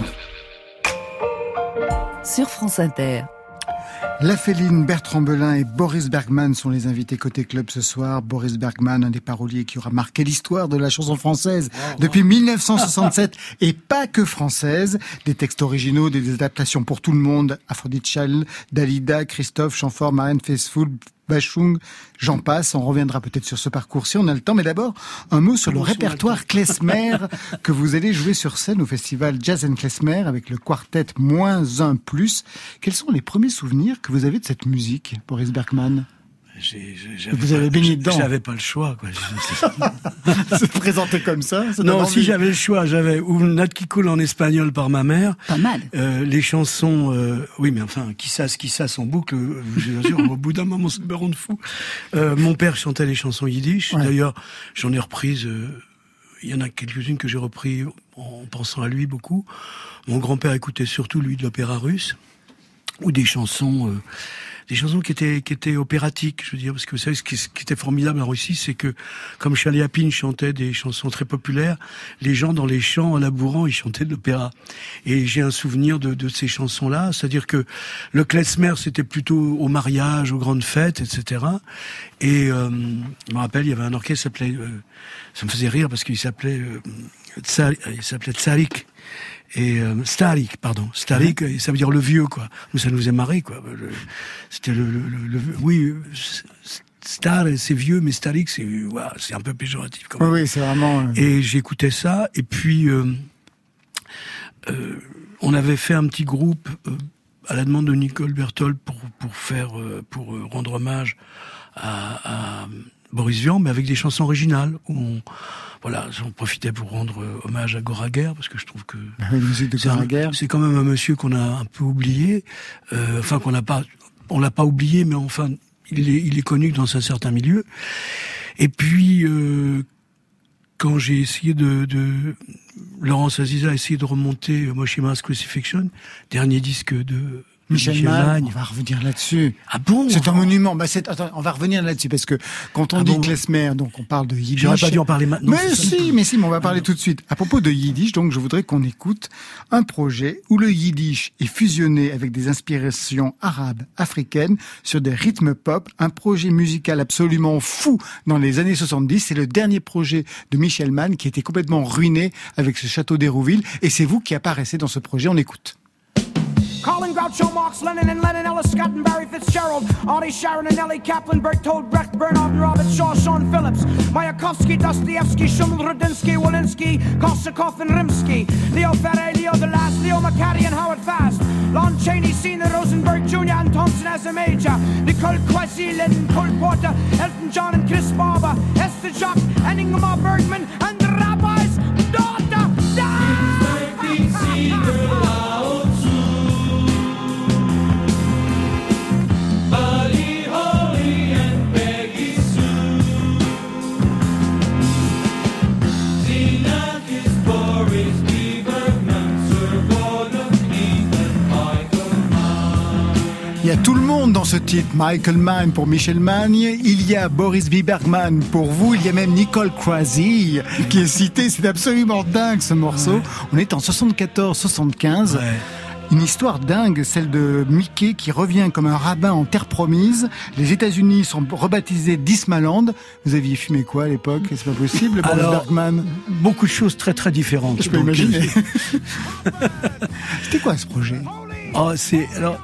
Sur France Inter. La Féline, Bertrand Belin et Boris Bergman sont les invités côté club ce soir. Boris Bergman, un des paroliers qui aura marqué l'histoire de la chanson française depuis 1967 et pas que française. Des textes originaux, des adaptations pour tout le monde. Aphrodite Chal, Dalida, Christophe, Chamfort, Marianne Faithfull, Bachung, j'en passe. On reviendra peut-être sur ce parcours si on a le temps. Mais d'abord, un mot sur le répertoire klezmer *laughs* que vous allez jouer sur scène au festival Jazz and Klezmer avec le quartet moins un plus. Quels sont les premiers souvenirs que vous avez de cette musique, Boris Bergman? Vous avez baigné dedans. J'avais pas le choix, quoi. *laughs* Se présenter comme ça non, si j'avais le choix, j'avais ou Nat qui coule en espagnol par ma mère. Pas mal. Euh, les chansons, euh, oui, mais enfin, qui sasse, qui sasse en boucle. vous assure, au bout d'un moment, c'est me rend fou. Euh, mon père chantait les chansons yiddish. Ouais. D'ailleurs, j'en ai reprises. Il y en a quelques-unes que j'ai repris en pensant à lui beaucoup. Mon grand-père écoutait surtout lui de l'opéra russe ou des chansons. euh, des chansons qui étaient qui étaient opératiques, je veux dire, parce que vous savez ce qui, ce qui était formidable en Russie, c'est que comme Chaliapine chantait des chansons très populaires, les gens dans les champs en labourant, ils chantaient de l'opéra. Et j'ai un souvenir de, de ces chansons-là, c'est-à-dire que le klezmer c'était plutôt au mariage, aux grandes fêtes, etc. Et euh, je me rappelle, il y avait un orchestre qui s'appelait, euh, ça me faisait rire parce qu'il s'appelait euh, il s'appelait Tsarik et euh, Starik, pardon, Starik, et ça veut dire le vieux, quoi. Nous, ça nous est marré, quoi. C'était le, le, le- le- oui, euh, Star, c'est vieux, mais Starik, c'est, ouah, c'est un peu péjoratif, quand même. oui, c'est vraiment. euh, Et j'écoutais ça, et puis euh, euh, on avait fait un petit groupe euh, à la demande de Nicole Berthold pour pour faire pour rendre hommage à, à Boris Vian, mais avec des chansons originales. Où on, voilà, j'en profitais pour rendre euh, hommage à Goraguer parce que je trouve que *laughs* c'est quand même un monsieur qu'on a un peu oublié, euh, enfin qu'on n'a pas, on l'a pas oublié, mais enfin il est, il est connu dans un certain milieu. Et puis euh, quand j'ai essayé de, de Laurence Aziza a essayé de remonter Moshima's Crucifixion, dernier disque de Michel, Michel Mann, on va revenir là-dessus. Ah bon C'est un monument. Bah, c'est, attends, on va revenir là-dessus parce que quand on Ah dit bon klezmer, donc on parle de yiddish. J'aurais pas dû en parler maintenant, Mais si, mais si, mais on va parler tout de suite. À propos de yiddish, donc je voudrais qu'on écoute un projet où le yiddish est fusionné avec des inspirations arabes, africaines, sur des rythmes pop. Un projet musical absolument fou dans les années 70. C'est le dernier projet de Michel Mann qui était complètement ruiné avec ce château d'Hérouville. Et c'est vous qui apparaissez dans ce projet. On écoute. God Groucho Marx, Lenin and Lennon, Ellis Scott and Barry Fitzgerald, Artie Sharon and Ellie Kaplan, Bertold Brecht, Bernard and Robert Shaw, Sean Phillips, Mayakovsky, Dostoevsky, Shuml, Rudinsky, Walensky, Korsakov and Rimsky, Leo Ferre, Leo DeLast, Leo McCarty and Howard Fast, Lon Chaney, Cena Rosenberg Jr. and Thompson as a major, Nicole Quasi, Lennon, Cole Porter, Elton John and Chris Barber, Esther Jock and Ingmar Bergman, and a tout le monde dans ce titre. Michael Mann pour Michel Magne, il y a Boris Biberman pour vous, il y a même Nicole Croisy qui est citée. C'est absolument dingue ce morceau. On est en 74-75. Une histoire dingue, celle de Mickey qui revient comme un rabbin en terre promise. Les États-Unis sont rebaptisés Dismaland. Vous aviez fumé quoi à l'époque? C'est pas possible, Boris Alors, Bergman Beaucoup de choses très très différentes. Je peux imaginer. euh, *laughs* C'était quoi ce projet? Oh, c'est alors.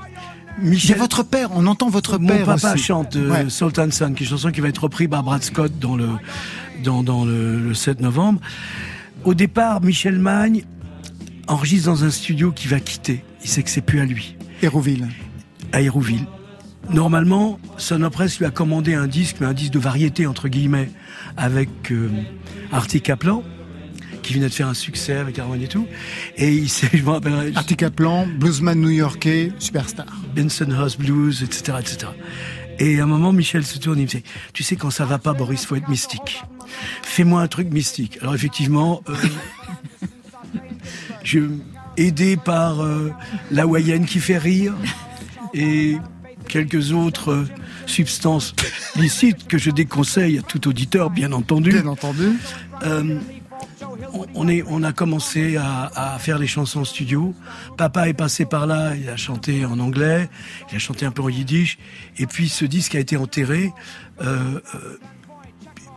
Il y Michel, a votre père, on entend votre mon père papa aussi. chante euh, Ouais. Sun, qui est une chanson qui va être reprise par Brad Scott dans le dans, dans le, le 7 novembre. Au départ, Michel Magne enregistre dans un studio qu'il va quitter. Il sait que c'est plus à lui. Hérouville. à Hérouville. Normalement, Sonopress lui a commandé un disque, mais un disque de variété entre guillemets, avec euh, Artie Kaplan, qui venait de faire un succès avec Harmony et tout. Et il s'est, *laughs* je me rappellerai, Artie Kaplan, bluesman new-yorkais, superstar. Benson House Blues, etc., etc. Et à un moment, Michel se tourne, il me dit, tu sais, quand ça va pas, Boris, faut être mystique. Fais-moi un truc mystique. Alors effectivement, euh, *laughs* je, aidé par euh, la Hawaïenne qui fait rire et quelques autres euh, substances *laughs* licites que je déconseille à tout auditeur, bien entendu. Bien entendu. Euh, on- est, on a commencé à, à faire des chansons en studio. Papa est passé par là, il a chanté en anglais, il a chanté un peu en yiddish. Et puis ce disque a été enterré. Euh, euh,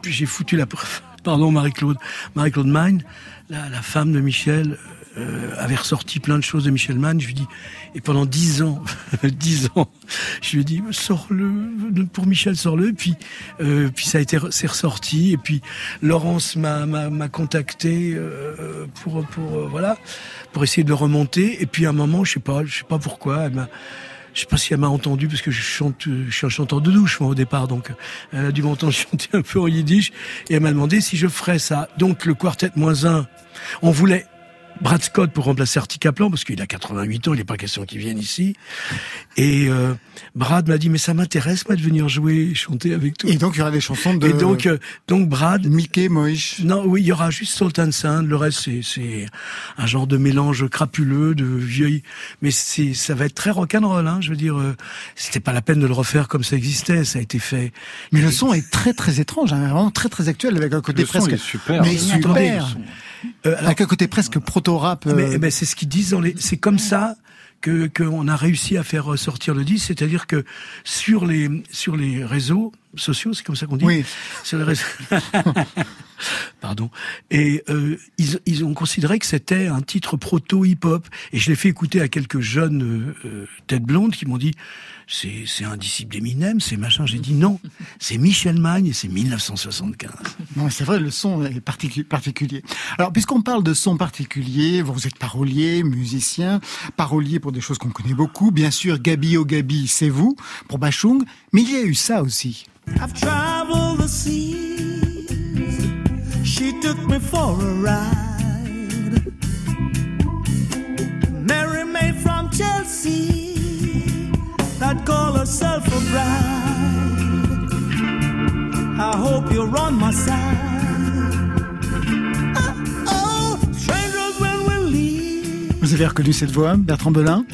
j'ai foutu la... *laughs* Pardon Marie-Claude. Marie-Claude Mine, la, la femme de Michel, euh, avait ressorti plein de choses de Michel Mann. Je lui dis, et pendant dix ans, *laughs* dix ans, je lui dit, sors-le, pour Michel, sors-le. Puis, euh, puis ça a été, c'est ressorti. Et puis Laurence m'a, m'a, contacté euh, pour, pour euh, voilà, pour essayer de le remonter. Et puis à un moment, je sais pas, je sais pas pourquoi, elle m'a je sais pas si elle m'a entendu parce que je chante, je suis un chanteur de douche moi au départ, donc elle a dû m'entendre *laughs* chanter un peu en yiddish et elle m'a demandé si je ferais ça. Donc le quartet moins un, on voulait Brad Scott pour remplacer Artie Kaplan parce qu'il a 88 ans, il n'est pas question qu'il vienne ici. Et euh, Brad m'a dit mais ça m'intéresse moi de venir jouer, et chanter avec toi. Et donc il y aura des chansons de Et donc, euh, donc Brad. Mickey Moïse. Non, oui, il y aura juste Sultan Sand. Le reste, c'est, c'est un genre de mélange crapuleux, de vieille. Mais c'est, ça va être très rock'n'roll, hein. Je veux dire, euh, c'était pas la peine de le refaire comme ça existait. Ça a été fait. Mais le son est très très étrange, hein, vraiment très très actuel avec un côté Le son presque. est super. Mais Attendez, super. Euh, alors- avec un côté presque proto-rap. euh, Mais, mais c'est ce qu'ils disent dans les. C'est comme ça que qu'on a réussi à faire ressortir le disque, c'est-à-dire que sur les sur les réseaux sociaux, c'est comme ça qu'on dit. Oui. Sur les réseaux. *laughs* *laughs* Pardon. Et euh, ils, ils ont considéré que c'était un titre proto hip-hop. Et je l'ai fait écouter à quelques jeunes euh, euh, têtes blondes qui m'ont dit c'est c'est un disciple d'Eminem, c'est machin. J'ai dit non, c'est Michel Magne et c'est 1975. Non, c'est vrai, le son est particu- particulier. Alors, puisqu'on parle de son particulier, vous êtes parolier, musicien, parolier pour des choses qu'on connaît beaucoup. Bien sûr, Gabi au Gabi, c'est vous, pour Bachung. Mais il y a eu ça aussi. I've traveled the seas. She took me for a ride. Mary Maid from Chelsea that call herself a bride. I hope you're on my side. Oh, strangers when we leave. Vous avez reconnu cette voix, Bertrand Belin?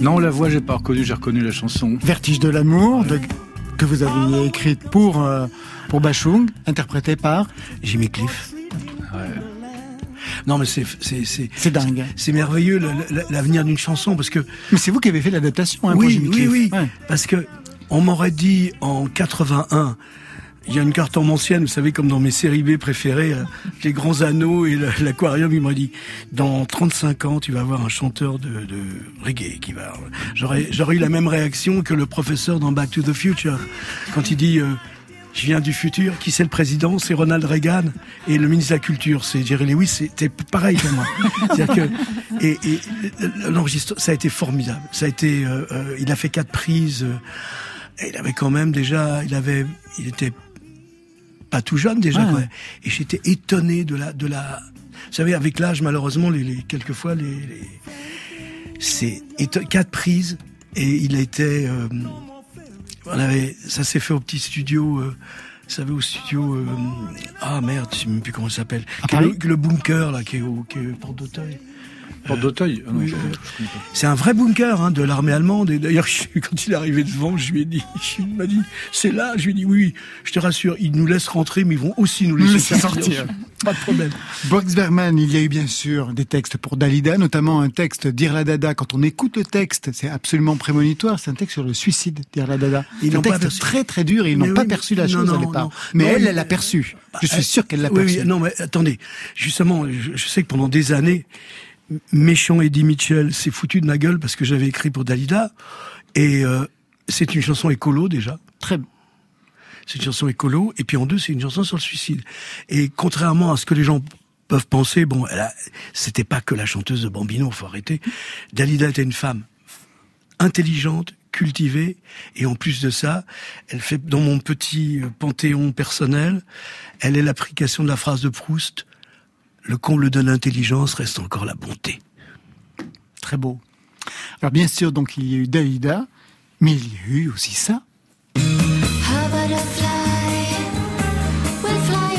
Non, la voix, j'ai pas reconnu, j'ai reconnu la chanson. Vertige de l'amour, de- que vous aviez écrite pour, euh, pour Bachung, interprétée par Jimmy Cliff. Non, mais c'est c'est c'est C'est dingue. C'est merveilleux le- le- l'avenir d'une chanson parce que Mais c'est vous qui avez fait l'adaptation hein, pour oui Jimmy oui Cliff. oui Ouais. parce que on m'aurait dit en 81 il y a une carte en ancienne, vous savez, comme dans mes séries B préférées, euh, les grands anneaux et la- l'aquarium, il m'a dit, dans 35 ans, tu vas avoir un chanteur de, de reggae qui va... J'aurais, j'aurais eu la même réaction que le professeur dans Back to the Future, quand il dit, euh, je viens du futur, qui c'est le président? C'est Ronald Reagan, et le ministre de la Culture, c'est Jerry Lewis, c'était pareil pour moi. *laughs* C'est-à-dire que, et, et l'enregistrement, ça a été formidable. Ça a été, euh, euh, il a fait quatre prises, euh, et il avait quand même déjà, il avait, il était pas tout jeune déjà. Ouais. Et j'étais étonné de la, de la. Vous savez, avec l'âge, malheureusement, les, les quelquefois, les, les- c'est quatre prises et il était. euh, on avait, ça s'est fait au petit studio. euh, vous savez, au studio. euh, ah merde, je sais même plus comment ça s'appelle. Le, le bunker là, qui est au, qui est Porte d'Auteuil. Porte d'Auteuil Ah oui, euh, pas. c'est un vrai bunker hein, de l'armée allemande. Et d'ailleurs, *laughs* quand il est arrivé devant, je lui ai dit, *laughs* il m'a dit, c'est là. Je lui ai dit, oui, oui, je te rassure, ils nous laissent rentrer, mais ils vont aussi nous laisser, sortir. sortir. *laughs* Pas de problème. Boris Bergman, il y a eu bien sûr des textes pour Dalida, notamment un texte d'Irla Dada. Quand on écoute le texte, c'est absolument prémonitoire. C'est un texte sur le suicide d'Irla Dada. Ils C'est un n'ont pas texte perçu. très très dur et ils n'ont oui, pas perçu la non, chose non, au départ. non. Mais Non, elle, mais- elle l'a perçu. Je suis sûr qu'elle l'a oui, perçu. Oui, non, mais attendez. Justement, je, je sais que pendant des années, méchant Eddie Mitchell s'est foutu de ma gueule parce que j'avais écrit pour Dalida. Et euh, c'est une chanson écolo déjà. Très. C'est une chanson écolo. Et puis en deux, c'est une chanson sur le suicide. Et contrairement à ce que les gens peuvent penser, bon, elle a- c'était pas que la chanteuse de Bambino, faut arrêter. Dalida était une femme intelligente, cultivée, et en plus de ça, elle fait dans mon petit euh, panthéon personnel, elle est l'application de la phrase de Proust le comble de l'intelligence reste encore la bonté. Très beau. Alors bien sûr, donc il y a eu Dalida, mais il y a eu aussi ça. A butterfly will fly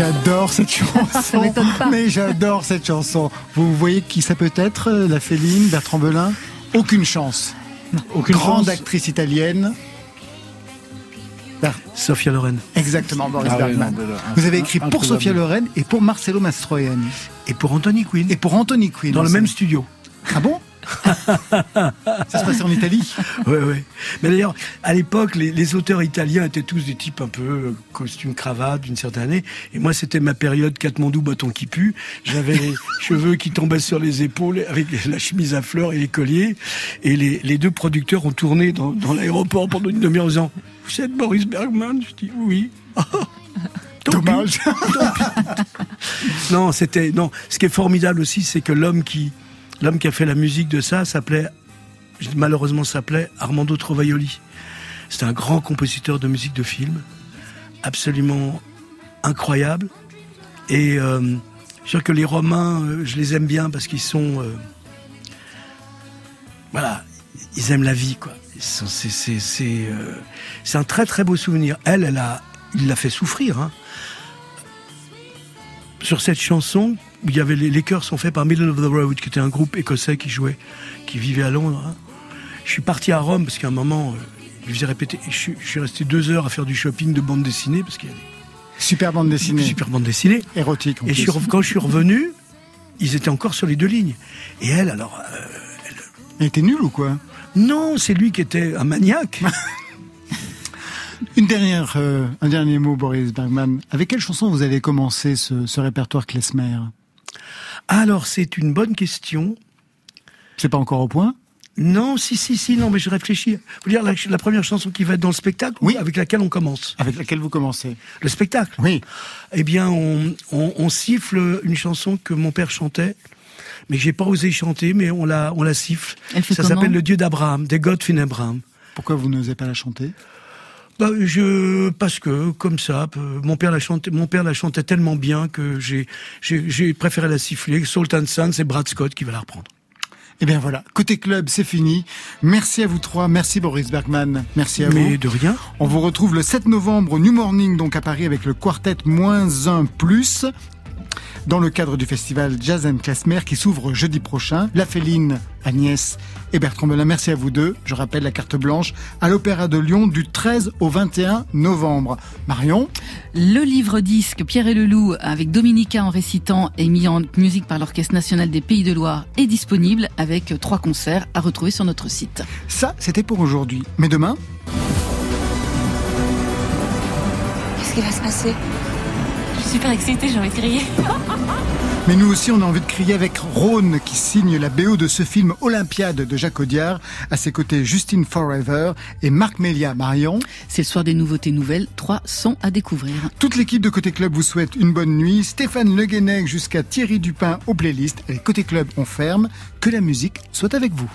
J'adore cette *laughs* chanson. Mais j'adore cette chanson. Vous voyez qui ça peut être euh, La Féline, Bertrand Belin? Aucune chance. Aucune Grande chance. actrice italienne. Sophia Loren. Exactement, Boris Ah Bergman. non, Vous avez écrit pour. Sophia Loren et pour Marcello Mastroianni. Et pour Anthony Quinn. Et pour Anthony Quinn. Dans le même studio. Ah bon? Ça se passait en Italie Ouais, ouais. Mais d'ailleurs, à l'époque, les, les auteurs italiens étaient tous des types un peu euh, costume cravate d'une certaine année. Et moi, c'était ma période Katmandou bâton qui pue. J'avais les *laughs* cheveux qui tombaient sur les épaules avec la chemise à fleurs et les colliers. Et les, les deux producteurs ont tourné dans, dans l'aéroport pendant une demi-heure en disant Vous êtes Boris Bergman? Je dis Oui. *laughs* Dommage. non, c'était non. Ce qui est formidable aussi, c'est que l'homme qui l'homme qui a fait la musique de ça s'appelait malheureusement s'appelait Armando Trovaioli. C'était un grand compositeur de musique de film, absolument incroyable. Et euh, je suis sûr que les Romains, euh, je les aime bien parce qu'ils sont euh, voilà, ils aiment la vie quoi. C'est c'est c'est c'est un très très beau souvenir. Elle, elle a il l'a fait souffrir. Hein sur cette chanson, il y avait les, les chœurs sont faits par Middle of the Road, qui était un groupe écossais qui jouait, qui vivait à Londres. hein. Je suis parti à Rome parce qu'à un moment, euh, je faisais répéter. Je, suis- je suis resté deux heures à faire du shopping de bande dessinée parce qu'il y a des Super bande dessinée. super bande dessinée. Érotique en Et je quand je suis revenu, ils étaient encore sur les deux lignes. Et elle, alors, euh, Elle était nulle ou quoi? Non, c'est lui qui était un maniaque. *laughs* Une dernière, euh, un dernier mot, Boris Bergman. Avec quelle chanson vous allez commencer ce, ce répertoire Klezmer? Alors, c'est une bonne question. C'est pas encore au point? Non, si, si, si, non, mais je réfléchis. Vous dire la, la première chanson qui va être dans le spectacle, oui, avec laquelle on commence? Avec laquelle vous commencez Le spectacle? Oui. Eh bien, on, on, on siffle une chanson que mon père chantait, mais que j'ai pas osé chanter, mais on la, on la siffle. Elle fait Ça s'appelle le Dieu d'Abraham, des God in Abraham. Pourquoi vous n'osez pas la chanter? Bah, je parce que comme ça, peu- mon père la chantait, mon père la chantait tellement bien que j'ai j'ai préféré la siffler. Salt and Sun, c'est Brad Scott qui va la reprendre. Eh bien voilà, côté club, c'est fini. Merci à vous trois, merci Boris Bergman, merci à vous. Mais de rien. On vous retrouve le 7 novembre au New Morning, donc à Paris, avec le quartet moins 1 plus. Dans le cadre du festival Jazz and Klezmer qui s'ouvre jeudi prochain. La Féline, Agnès et Bertrand Belin, merci à vous deux. Je rappelle la carte blanche à l'Opéra de Lyon du 13 au 21 novembre. Marion Le livre disque Pierre et le Loup avec Dominica en récitant et mis en musique par l'Orchestre national des Pays de Loire est disponible avec trois concerts à retrouver sur notre site. Ça, c'était pour aujourd'hui. Mais demain Qu'est-ce qui va se passer? Super excitée, j'ai envie de crier. *laughs* Mais nous aussi, on a envie de crier avec Rhône qui signe la BO de ce film Olympiade de Jacques Audiard. À ses côtés, Justine Forever et Marc Melia Marion. C'est le soir des nouveautés nouvelles, trois sons à découvrir. Toute l'équipe de Côté Club vous souhaite une bonne nuit. Stéphane Le Guenec jusqu'à Thierry Dupin aux playlists. Et Côté Club, on ferme. Que la musique soit avec vous.